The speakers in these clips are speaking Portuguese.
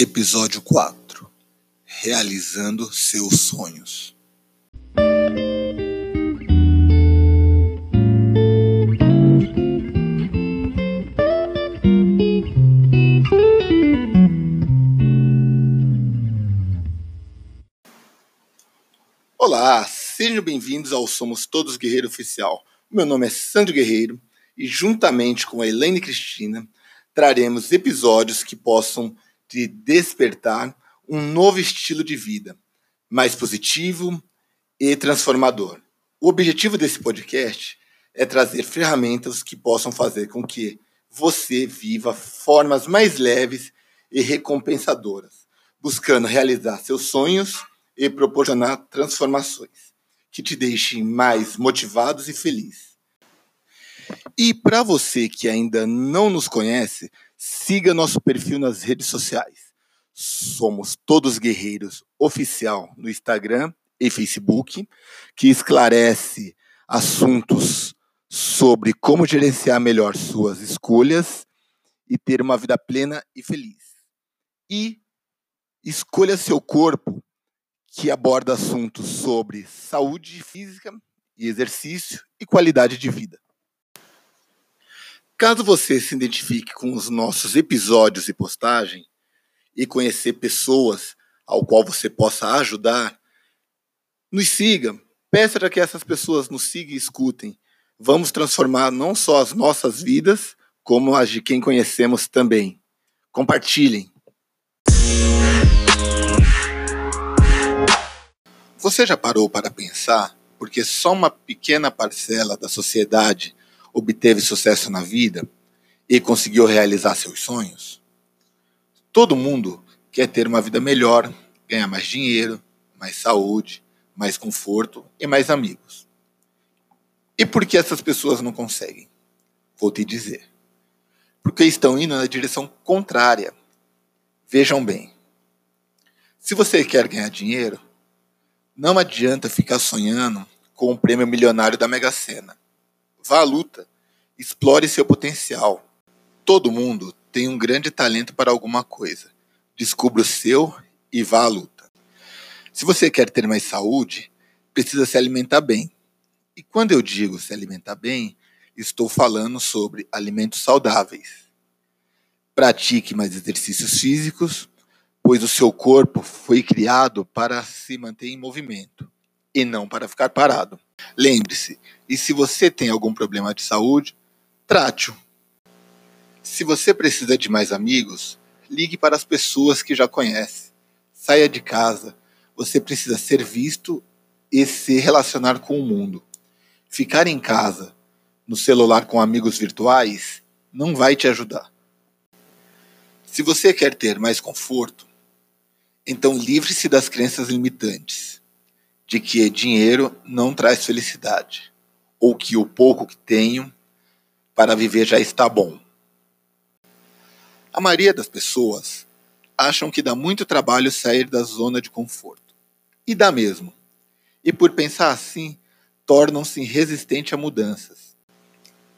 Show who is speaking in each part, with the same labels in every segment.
Speaker 1: Episódio 4 Realizando seus sonhos. Olá, sejam bem-vindos ao Somos Todos Guerreiro Oficial. Meu nome é Sandro Guerreiro e, juntamente com a Helene Cristina, traremos episódios que possam te despertar um novo estilo de vida, mais positivo e transformador. O objetivo desse podcast é trazer ferramentas que possam fazer com que você viva formas mais leves e recompensadoras, buscando realizar seus sonhos e proporcionar transformações que te deixem mais motivados e felizes. E para você que ainda não nos conhece, siga nosso perfil nas redes sociais. Somos Todos Guerreiros Oficial no Instagram e Facebook, que esclarece assuntos sobre como gerenciar melhor suas escolhas e ter uma vida plena e feliz. E Escolha Seu Corpo, que aborda assuntos sobre saúde física e exercício e qualidade de vida. Caso você se identifique com os nossos episódios e postagem e conhecer pessoas ao qual você possa ajudar, nos siga. Peça para que essas pessoas nos sigam e escutem. Vamos transformar não só as nossas vidas, como as de quem conhecemos também. Compartilhem. Você já parou para pensar porque só uma pequena parcela da sociedade obteve sucesso na vida e conseguiu realizar seus sonhos? Todo mundo quer ter uma vida melhor, ganhar mais dinheiro, mais saúde, mais conforto e mais amigos. E por que essas pessoas não conseguem? Vou te dizer. Porque estão indo na direção contrária. Vejam bem. Se você quer ganhar dinheiro, não adianta ficar sonhando com o prêmio milionário da Mega Sena. Vá à luta. Explore seu potencial. Todo mundo tem um grande talento para alguma coisa. Descubra o seu e vá à luta. Se você quer ter mais saúde, precisa se alimentar bem. E quando eu digo se alimentar bem, estou falando sobre alimentos saudáveis. Pratique mais exercícios físicos, pois o seu corpo foi criado para se manter em movimento e não para ficar parado. Lembre-se, e se você tem algum problema de saúde, trate-o. Se você precisa de mais amigos, ligue para as pessoas que já conhece. Saia de casa. Você precisa ser visto e se relacionar com o mundo. Ficar em casa, no celular com amigos virtuais, não vai te ajudar. Se você quer ter mais conforto, então livre-se das crenças limitantes de que dinheiro não traz felicidade, ou que o pouco que tenho para viver já está bom. A maioria das pessoas acham que dá muito trabalho sair da zona de conforto. E dá mesmo. E por pensar assim, tornam-se resistentes a mudanças.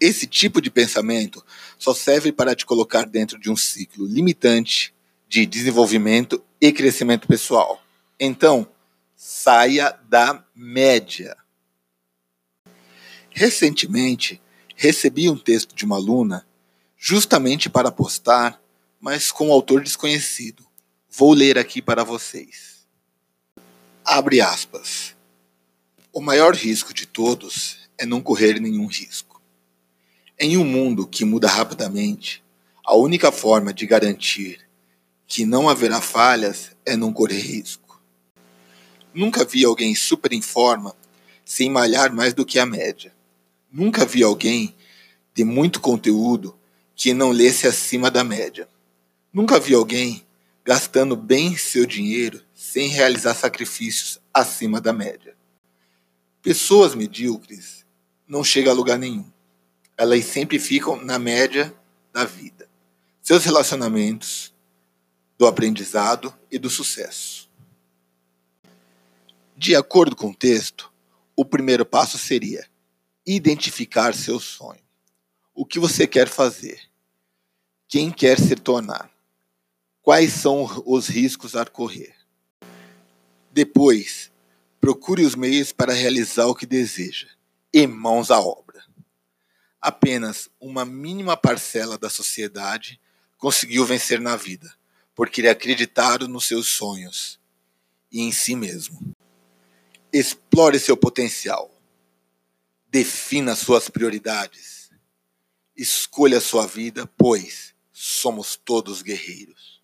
Speaker 1: Esse tipo de pensamento só serve para te colocar dentro de um ciclo limitante de desenvolvimento e crescimento pessoal. Então, saia da média. Recentemente, recebi um texto de uma aluna justamente para postar, mas com um autor desconhecido. Vou ler aqui para vocês. Abre aspas. O maior risco de todos é não correr nenhum risco. Em um mundo que muda rapidamente, a única forma de garantir que não haverá falhas é não correr risco. Nunca vi alguém super em forma sem malhar mais do que a média. Nunca vi alguém de muito conteúdo que não lesse acima da média. Nunca vi alguém gastando bem seu dinheiro sem realizar sacrifícios acima da média. Pessoas medíocres não chegam a lugar nenhum. Elas sempre ficam na média da vida. Seus relacionamentos, do aprendizado e do sucesso. De acordo com o texto, o primeiro passo seria identificar seu sonho. O que você quer fazer? Quem quer se tornar? Quais são os riscos a correr? Depois, procure os meios para realizar o que deseja, e mãos à obra. Apenas uma mínima parcela da sociedade conseguiu vencer na vida, porque acreditaram nos seus sonhos e em si mesmo. Explore seu potencial. Defina suas prioridades. Escolha sua vida, pois somos todos guerreiros.